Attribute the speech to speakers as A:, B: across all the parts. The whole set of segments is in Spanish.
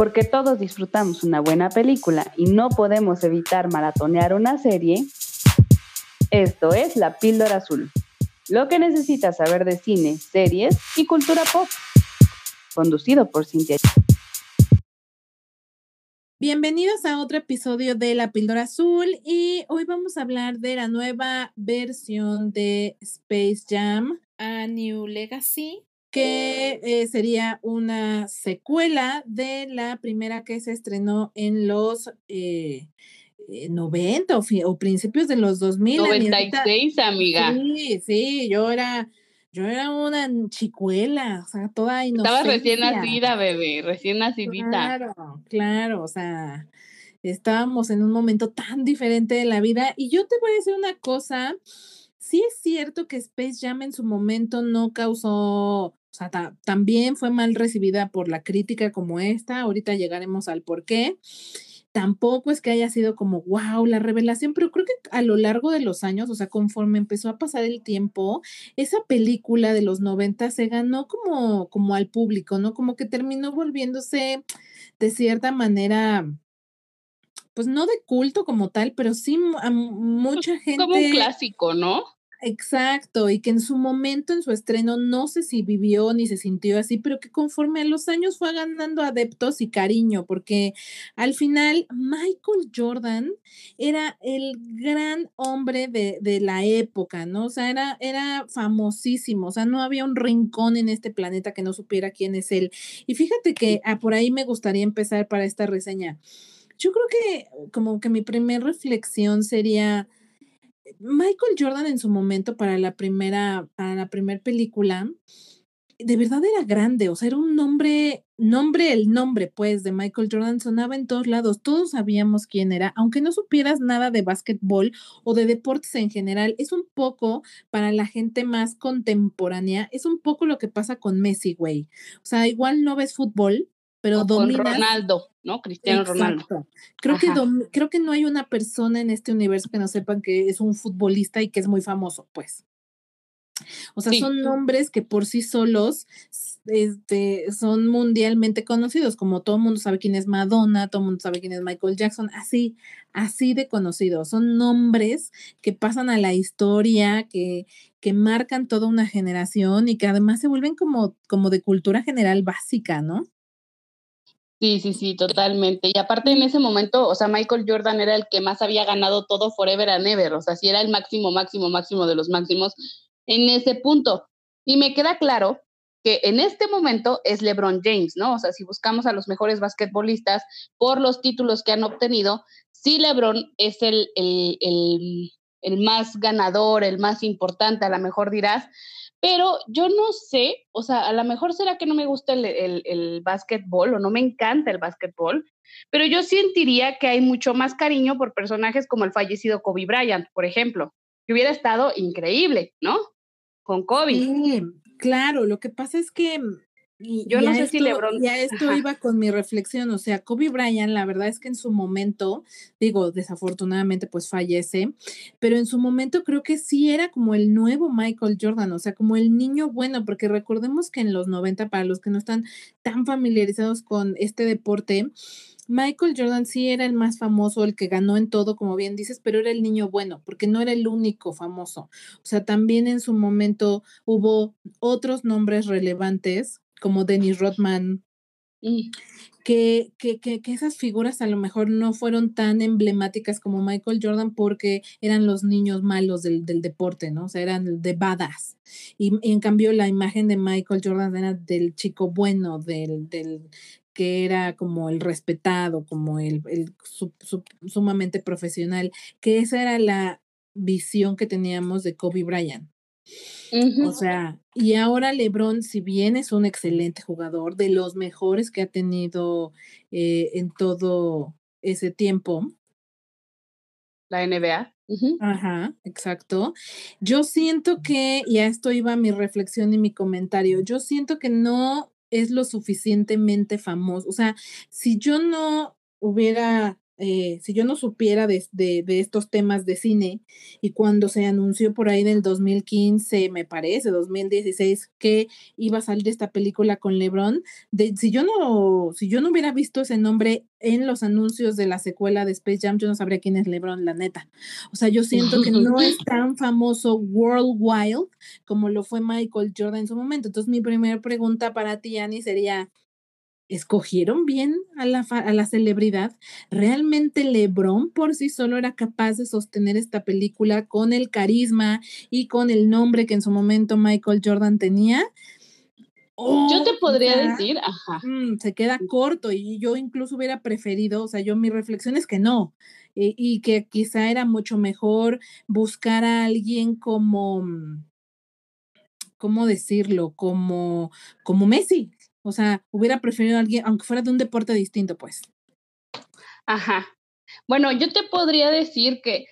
A: Porque todos disfrutamos una buena película y no podemos evitar maratonear una serie, esto es La Píldora Azul. Lo que necesitas saber de cine, series y cultura pop. Conducido por Cintia.
B: Bienvenidos a otro episodio de La Píldora Azul y hoy vamos a hablar de la nueva versión de Space Jam, A New Legacy, que eh, sería una secuela de la primera que se estrenó en los eh, 90 eh, o, principios de los 2000.
C: 96, amiga.
B: Sí, sí, yo era, yo era una chicuela, o sea, toda inocente.
C: Estabas recién nacida, bebé, recién nacidita.
B: Claro, claro, o sea, estábamos en un momento tan diferente de la vida. Y yo te voy a decir una cosa, sí es cierto que Space Jam en su momento no causó o sea, también fue mal recibida por la crítica como esta. Ahorita llegaremos al por qué. Tampoco es que haya sido como, wow, la revelación, pero creo que a lo largo de los años, o sea, conforme empezó a pasar el tiempo, esa película de los 90 se ganó como, como al público, ¿no? Como que terminó volviéndose de cierta manera, pues no de culto como tal, pero sí a pues mucha gente.
C: Como un clásico, ¿no?
B: Exacto, y que en su momento, en su estreno, no sé si vivió ni se sintió así, pero que conforme a los años fue ganando adeptos y cariño, porque al final Michael Jordan era el gran hombre de, de la época, ¿no? O sea, era, era famosísimo, o sea, no había un rincón en este planeta que no supiera quién es él. Y fíjate que ah, por ahí me gustaría empezar para esta reseña. Yo creo que como que mi primera reflexión sería Michael Jordan en su momento para la primera, para la primera película, de verdad era grande, o sea, era un nombre, nombre, el nombre, pues, de Michael Jordan sonaba en todos lados, todos sabíamos quién era, aunque no supieras nada de básquetbol o de deportes en general, es un poco para la gente más contemporánea, es un poco lo que pasa con Messi, güey. O sea, igual no ves fútbol, pero
C: Con Ronaldo, ¿no? Cristiano Ronaldo.
B: Creo que, creo que no hay una persona en este universo que no sepan que es un futbolista y que es muy famoso, pues. O sea, son nombres que por sí solos este, son mundialmente conocidos, como todo el mundo sabe quién es Madonna, todo el mundo sabe quién es Michael Jackson, así, así de conocidos. Son nombres que pasan a la historia, que, que marcan toda una generación y que además se vuelven como, como de cultura general básica, ¿no?
C: Sí, sí, sí, totalmente. Y aparte en ese momento, o sea, Michael Jordan era el que más había ganado todo forever and ever, o sea, sí era el máximo, máximo, máximo de los máximos en ese punto. Y me queda claro que en este momento es LeBron James, ¿no? O sea, si buscamos a los mejores basquetbolistas por los títulos que han obtenido, sí LeBron es el, el, el, el más ganador, el más importante, a lo mejor dirás, pero yo no sé, o sea, a lo mejor será que no me gusta el, el, el básquetbol o no me encanta el básquetbol, pero yo sentiría que hay mucho más cariño por personajes como el fallecido Kobe Bryant, por ejemplo, que hubiera estado increíble, ¿no? Con Kobe.
B: Sí, claro, lo que pasa es que
C: y yo no sé si LeBron.
B: Ya esto iba con mi reflexión, o sea, Kobe Bryant, la verdad es que en su momento, digo, desafortunadamente pues fallece, pero en su momento creo que sí era como el nuevo Michael Jordan, o sea, como el niño bueno, porque recordemos que en los 90, para los que no están tan familiarizados con este deporte, Michael Jordan sí era el más famoso, el que ganó en todo, como bien dices, pero era el niño bueno, porque no era el único famoso. O sea, también en su momento hubo otros nombres relevantes como Dennis Rodman, que, que, que, que, esas figuras a lo mejor no fueron tan emblemáticas como Michael Jordan porque eran los niños malos del, del deporte, ¿no? O sea, eran de badass. Y, en cambio la imagen de Michael Jordan era del chico bueno, del, del que era como el respetado, como el, el sumamente profesional, que esa era la visión que teníamos de Kobe Bryant. O sea, y ahora LeBron, si bien es un excelente jugador, de los mejores que ha tenido eh, en todo ese tiempo.
C: La NBA.
B: Ajá, exacto. Yo siento que, y a esto iba mi reflexión y mi comentario, yo siento que no es lo suficientemente famoso. O sea, si yo no hubiera eh, si yo no supiera de, estos temas de cine y cuando se anunció por ahí en el 2015, me parece, 2016, que iba a salir esta película con LeBron, de, si yo no, si yo no hubiera visto ese nombre en los anuncios de la secuela de Space Jam, yo no sabría quién es LeBron, la neta. O sea, yo siento que no es tan famoso worldwide como lo fue Michael Jordan en su momento. Entonces, mi primera pregunta para ti, Annie, sería, escogieron bien a la, a la celebridad. ¿Realmente Lebron por sí solo era capaz de sostener esta película con el carisma y con el nombre que en su momento Michael Jordan tenía?
C: yo te podría decir, ajá.
B: Mm, se queda corto y yo incluso hubiera preferido, o sea, yo mi reflexión es que no, y, y que quizá era mucho mejor buscar a alguien como, mm, ¿cómo decirlo? Como, como Messi, o sea, hubiera preferido alguien, aunque fuera de un deporte distinto, pues.
C: Ajá. Bueno, yo te podría decir que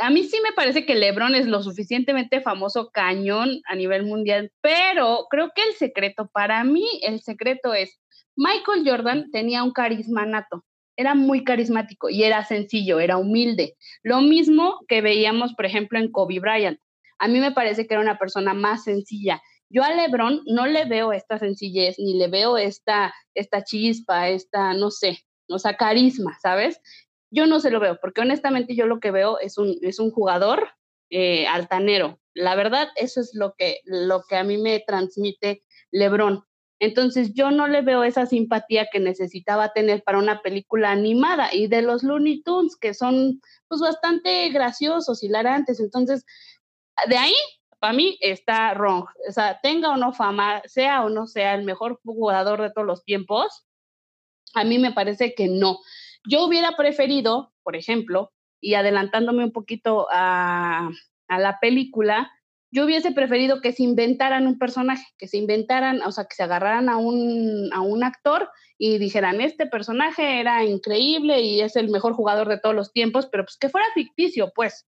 C: a mí sí me parece que LeBron es lo suficientemente famoso cañón a nivel mundial, pero creo que el secreto, para mí, el secreto es, Michael Jordan tenía un carisma nato, era muy carismático y era sencillo, era humilde. Lo mismo que veíamos, por ejemplo, en Kobe Bryant. A mí me parece que era una persona más sencilla yo a Lebron no le veo esta sencillez, ni le veo esta, esta chispa, esta, no sé, o sea, carisma, ¿sabes? Yo no se lo veo, porque honestamente yo lo que veo es un, es un jugador eh, altanero. La verdad, eso es lo que, lo que a mí me transmite Lebron. Entonces yo no le veo esa simpatía que necesitaba tener para una película animada y de los Looney Tunes que son pues bastante graciosos, hilarantes. Entonces, de ahí para mí está wrong. O sea, tenga o no fama, sea o no sea el mejor jugador de todos los tiempos, a mí me parece que no. Yo hubiera preferido, por ejemplo, y adelantándome un poquito a, la película, yo hubiese preferido que se inventaran un personaje, que se inventaran, o sea, que se agarraran a un, a un actor y dijeran, este personaje era increíble y es el mejor jugador de todos los tiempos, pero pues que fuera ficticio, pues.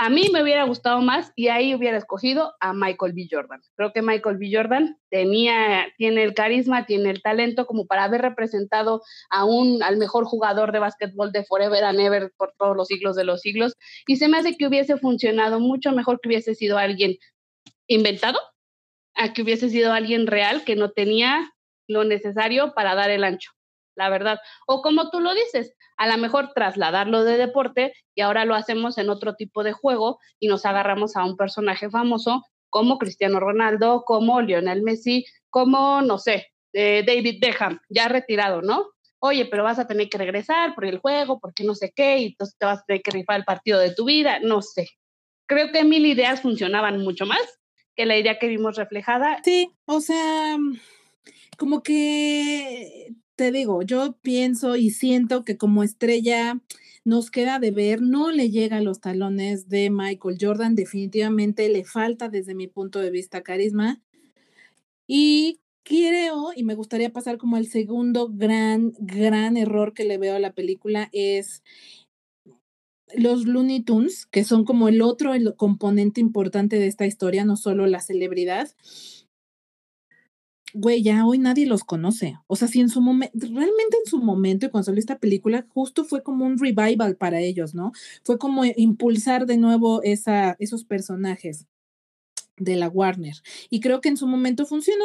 C: A mí me hubiera gustado más y ahí hubiera escogido a Michael B. Jordan. Creo que Michael B. Jordan tenía, tiene el carisma, tiene el talento como para haber representado a un, al mejor jugador de básquetbol de Forever and Ever por todos los siglos de los siglos. Y se me hace que hubiese funcionado mucho mejor que hubiese sido alguien inventado, a que hubiese sido alguien real que no tenía lo necesario para dar el ancho la verdad. O como tú lo dices, a lo mejor trasladarlo de deporte y ahora lo hacemos en otro tipo de juego y nos agarramos a un personaje famoso como Cristiano Ronaldo, como Lionel Messi, como, no sé, eh, David Beckham, ya retirado, ¿no? Oye, pero vas a tener que regresar por el juego, porque no sé qué, y entonces te vas a tener que rifar el partido de tu vida, no sé. Creo que mil ideas funcionaban mucho más que la idea que vimos reflejada.
B: Sí, o sea, como que te digo, yo pienso y siento que como estrella nos queda de ver, no le llega a los talones de Michael Jordan, definitivamente le falta desde mi punto de vista carisma. Y creo, y me gustaría pasar como el segundo gran, gran error que le veo a la película es los Looney Tunes, que son como el otro el componente importante de esta historia, no solo la celebridad güey, ya hoy nadie los conoce. O sea, si en su momento, realmente en su momento y cuando salió esta película, justo fue como un revival para ellos, ¿no? Fue como impulsar de nuevo esa, esos personajes de la Warner. Y creo que en su momento funcionó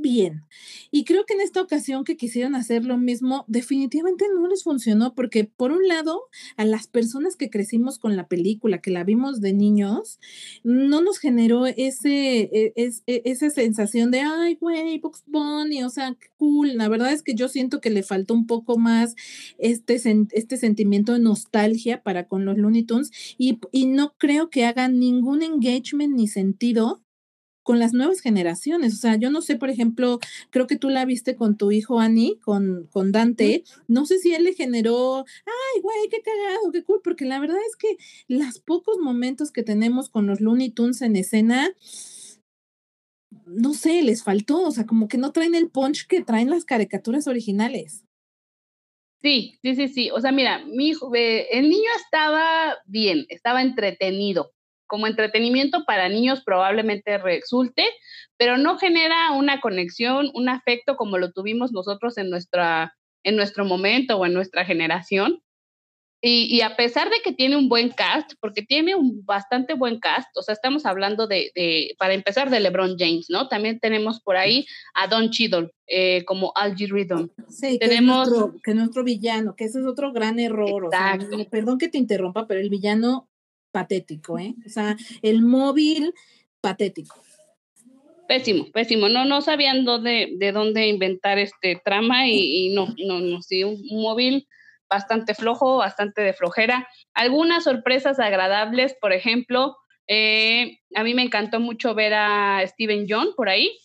B: bien. Y creo que en esta ocasión que quisieron hacer lo mismo, definitivamente no les funcionó porque por un lado, a las personas que crecimos con la película, que la vimos de niños, no nos generó ese, e, e, esa sensación de, ay, güey, Box Bunny, o sea, cool. La verdad es que yo siento que le faltó un poco más este, este sentimiento de nostalgia para con los Looney Tunes y, y no creo que haga ningún engagement ni sentido con las nuevas generaciones. O sea, yo no sé, por ejemplo, creo que tú la viste con tu hijo Annie, con, con Dante. No sé si él le generó, ay, güey, qué cagado, qué cool, porque la verdad es que los pocos momentos que tenemos con los Looney Tunes en escena, no sé, les faltó, o sea, como que no traen el punch que traen las caricaturas originales.
C: Sí, sí, sí, sí. O sea, mira, mi hijo, eh, el niño estaba bien, estaba entretenido como entretenimiento para niños probablemente resulte, pero no genera una conexión, un afecto como lo tuvimos nosotros en nuestra en nuestro momento o en nuestra generación. Y, a pesar de que tiene un buen cast, porque tiene un bastante buen cast, o sea, estamos hablando de, de para empezar, de LeBron James, ¿no? También tenemos por ahí a Don Cheadle eh, como Algie Rhythm.
B: Sí, tenemos... que, es nuestro, que nuestro villano, que ese es otro gran error. O sea, perdón que te interrumpa, pero el villano patético, ¿eh? O sea, el móvil patético.
C: Pésimo, pésimo. No, no sabían dónde, de dónde inventar este trama y, no, no, no, sí, un móvil bastante flojo, bastante de flojera. Algunas sorpresas agradables, por ejemplo, eh, a mí me encantó mucho ver a Steven John por ahí.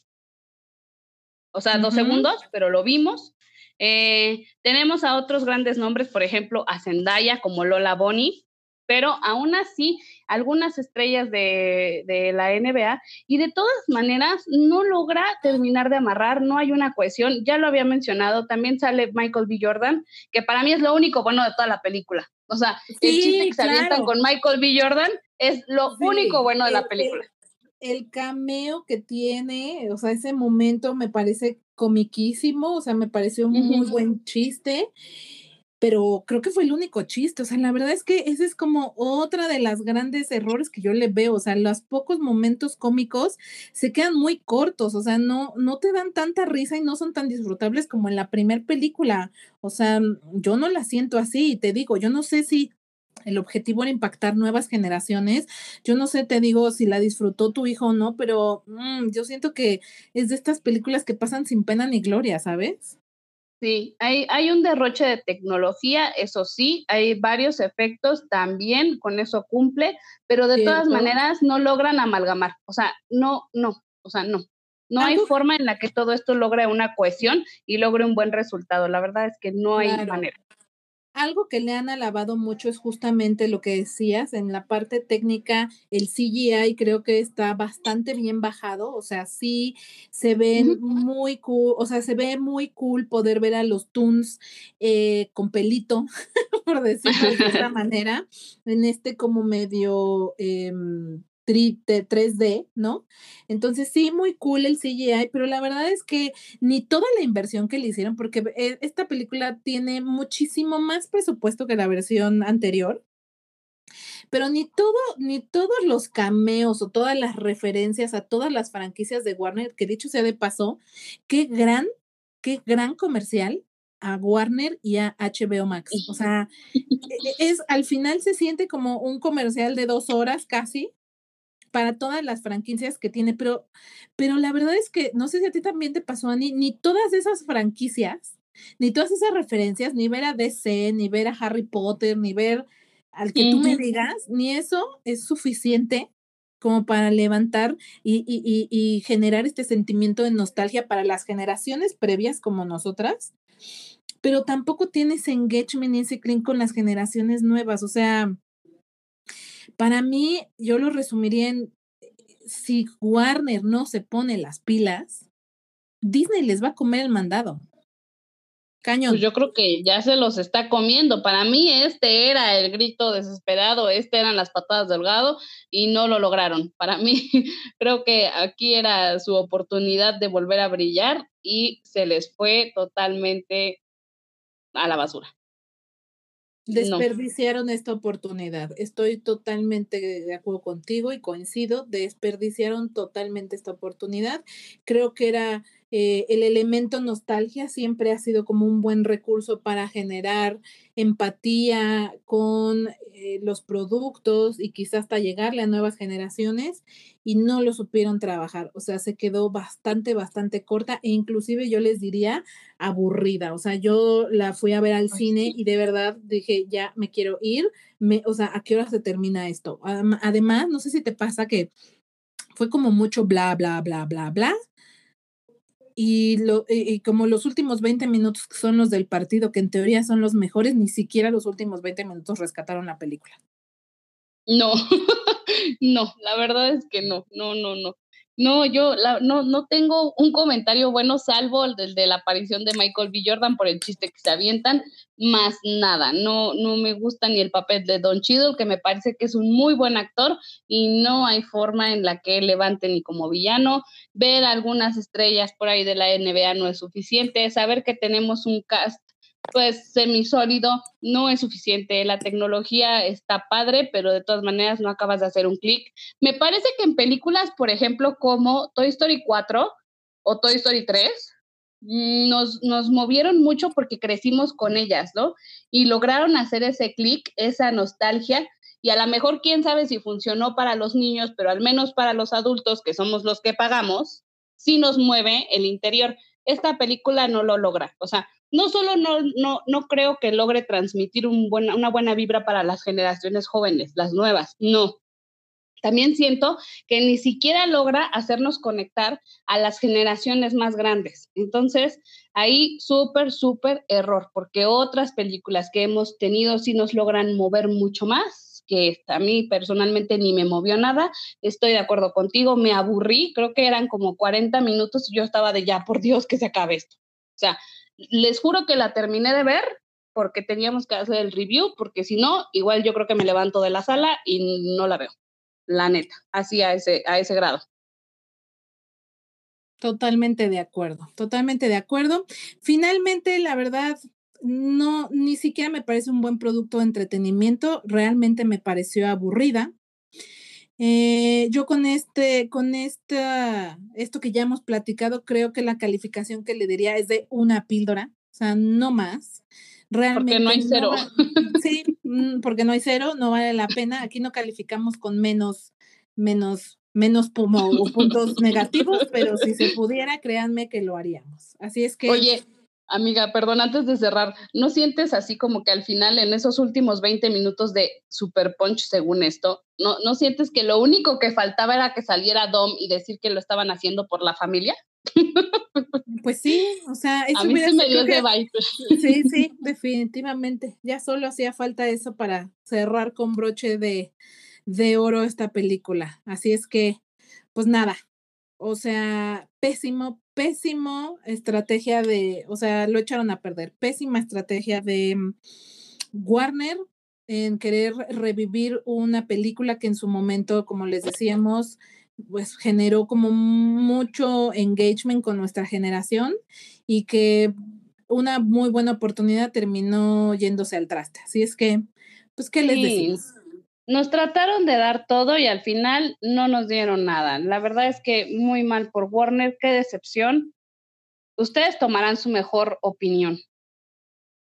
C: O sea, dos segundos, pero lo vimos. Eh, tenemos a otros grandes nombres, por ejemplo, a Zendaya como Lola Bonnie, pero aún así, algunas estrellas de, de, la NBA y de todas maneras no logra terminar de amarrar, no hay una cohesión, ya lo había mencionado, también sale Michael B. Jordan, que para mí es lo único bueno de toda la película. O sea, el chiste que se avientan con Michael B. Jordan es lo único bueno de la película.
B: El, el cameo que tiene, o sea, ese momento me parece comiquísimo, o sea, me pareció un muy buen chiste pero creo que fue el único chiste, o sea, la verdad es que ese es como otra de las grandes errores que yo le veo, o sea, los pocos momentos cómicos se quedan muy cortos, o sea, no, no te dan tanta risa y no son tan disfrutables como en la primer película, o sea, yo no la siento así, te digo, yo no sé si el objetivo era impactar nuevas generaciones. Yo no sé, te digo si la disfrutó tu hijo o no, pero mm, yo siento que es de estas películas que pasan sin pena ni gloria, ¿sabes?
C: Sí, hay, hay un derroche de tecnología, eso sí, hay varios efectos también, con eso cumple, pero de todas maneras no logran amalgamar, o sea, no, no, o sea, no. No hay forma en la que todo esto logre una cohesión y logre un buen resultado. La verdad es que no hay manera
B: algo que le han alabado mucho es justamente lo que decías, en la parte técnica, el CGI creo que está bastante bien bajado, o sea, sí se ven muy cool, o sea, se ve muy cool poder ver a los Toons eh, con pelito, por decirlo de otra manera, en este como medio... Eh, 3D, ¿no? Entonces sí, muy cool el CGI, pero la verdad es que ni toda la inversión que le hicieron, porque eh, esta película tiene muchísimo más presupuesto que la versión anterior, pero ni todo, ni todos los cameos o todas las referencias a todas las franquicias de Warner, que dicho sea de paso, qué gran, qué gran comercial a Warner y a HBO Max. O sea, e, e, es al final se siente como un comercial de dos horas casi, para todas las franquicias que tiene, pero, pero la verdad es que no sé si a ti también te pasó, Ani, ni todas esas franquicias, ni todas esas referencias, ni ver a DC, ni ver a Harry Potter, ni ver al que tú me digas, ni eso es suficiente como para levantar y, y, y, generar este sentimiento de nostalgia para las generaciones previas como nosotras, pero tampoco tiene ese engagement y ese clean con las generaciones nuevas, o sea, para mí, yo lo resumiría en, si Warner no se pone las pilas, Disney les va a comer el mandado.
C: Cañón. Pues yo creo que ya se los está comiendo. Para mí este era el grito desesperado, este eran las patadas gado y no lo lograron. Para mí creo que aquí era su oportunidad de volver a brillar y se les fue totalmente a la basura.
B: Desperdiciaron esta oportunidad. Estoy totalmente de acuerdo contigo y coincido. Desperdiciaron totalmente esta oportunidad. Creo que era eh, el elemento nostalgia siempre ha sido como un buen recurso para generar empatía con eh, los productos y quizás hasta llegarle a nuevas generaciones y no lo supieron trabajar. O sea, se quedó bastante, bastante corta e inclusive yo les diría aburrida. O sea, yo la fui a ver al cine y de verdad dije, ya me quiero ir. Me, o sea, ¿a qué hora se termina esto? Además, no sé si te pasa que fue como mucho bla, bla, bla, bla, bla y, lo, y, como los últimos 20 minutos son los del partido, que en teoría son los mejores, ni siquiera los últimos 20 minutos rescataron la película.
C: No, no, la verdad es que no, no, no, no. No, yo no, no tengo un comentario bueno, salvo el de, la aparición de Michael B. Jordan por el chiste que se avientan, más nada. No, no me gusta ni el papel de Don Cheadle, que me parece que es un muy buen actor y no hay forma en la que levante ni como villano. Ver algunas estrellas por ahí de la NBA no es suficiente. Saber que tenemos un cast pues semisólido, no es suficiente. La tecnología está padre, pero de todas maneras no acabas de hacer un clic. Me parece que en películas, por ejemplo, como Toy Story 4 o Toy Story 3, mm, nos, nos movieron mucho porque crecimos con ellas, ¿no? Y lograron hacer ese clic, esa nostalgia. Y a lo mejor, quién sabe si funcionó para los niños, pero al menos para los adultos, que somos los que pagamos, sí nos mueve el interior. Esta película no lo logra. O sea, no solo no, no, no creo que logre transmitir un una buena vibra para las generaciones jóvenes, las nuevas, no. También siento que ni siquiera logra hacernos conectar a las generaciones más grandes. Entonces, ahí súper, súper error, porque otras películas que hemos tenido sí nos logran mover mucho más, que a mí personalmente ni me movió nada. Estoy de acuerdo contigo, me aburrí, creo que eran como 40 minutos y yo estaba de ya, por Dios, que se acabe esto. O sea, les juro que la terminé de ver porque teníamos que hacer el review, porque si no, igual yo creo que me levanto de la sala y no la veo. La neta, así a ese, a ese grado.
B: Totalmente de acuerdo, totalmente de acuerdo. Finalmente, la verdad, no, ni siquiera me parece un buen producto de entretenimiento, realmente me pareció aburrida. Eh, yo con este, con esta, esto que ya hemos platicado, creo que la calificación que le diría es de una píldora, o sea, no más.
C: Realmente porque no hay cero.
B: sí, mm, porque no hay cero, no vale la pena. Aquí no calificamos con menos, menos, menos puntos negativos, pero si se pudiera, créanme que lo haríamos. Así es que.
C: Oye, Amiga, perdón, antes de cerrar, ¿no sientes así como que al final, en esos últimos 20 minutos de Super Punch, según esto, ¿no, ¿no sientes que lo único que faltaba era que saliera Dom y decir que lo estaban haciendo por la familia?
B: Pues sí, o sea,
C: eso a mí se me dio de vibe.
B: Sí, sí, definitivamente. Ya solo hacía falta eso para cerrar con broche de, de oro esta película. Así es que, pues nada, o sea, pésimo, pésimo estrategia de, o sea, lo echaron a perder. Pésima estrategia de mm, Warner en querer revivir una película que en su momento, como les decíamos, pues generó como mucho engagement con nuestra generación y que una muy buena oportunidad terminó yéndose al traste. Así es que, pues, ¿qué les decimos?
C: Nos trataron de dar todo y al final no nos dieron nada. La verdad es que muy mal por Warner, qué decepción. Ustedes tomarán su mejor opinión.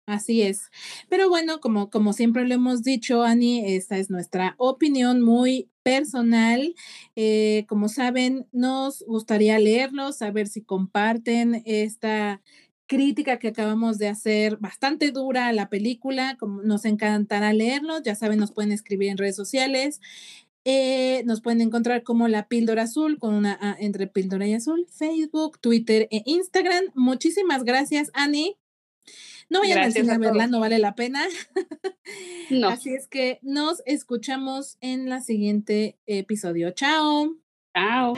B: Así es. Pero bueno, como, como siempre lo hemos dicho, Ani, esta es nuestra opinión muy personal. Eh, como saben, nos gustaría leerlos, saber si comparten esta crítica que acabamos de hacer bastante dura a la película. Como nos encantará leerlos. Ya saben, nos pueden escribir en redes sociales. Eh, nos pueden encontrar como la píldora azul con una A entre píldora y azul, Facebook, Twitter e Instagram. Muchísimas gracias, Ani. No vayan a cine a verla, no vale la pena. No. Así es que nos escuchamos en la siguiente episodio. Chao.
C: Chao.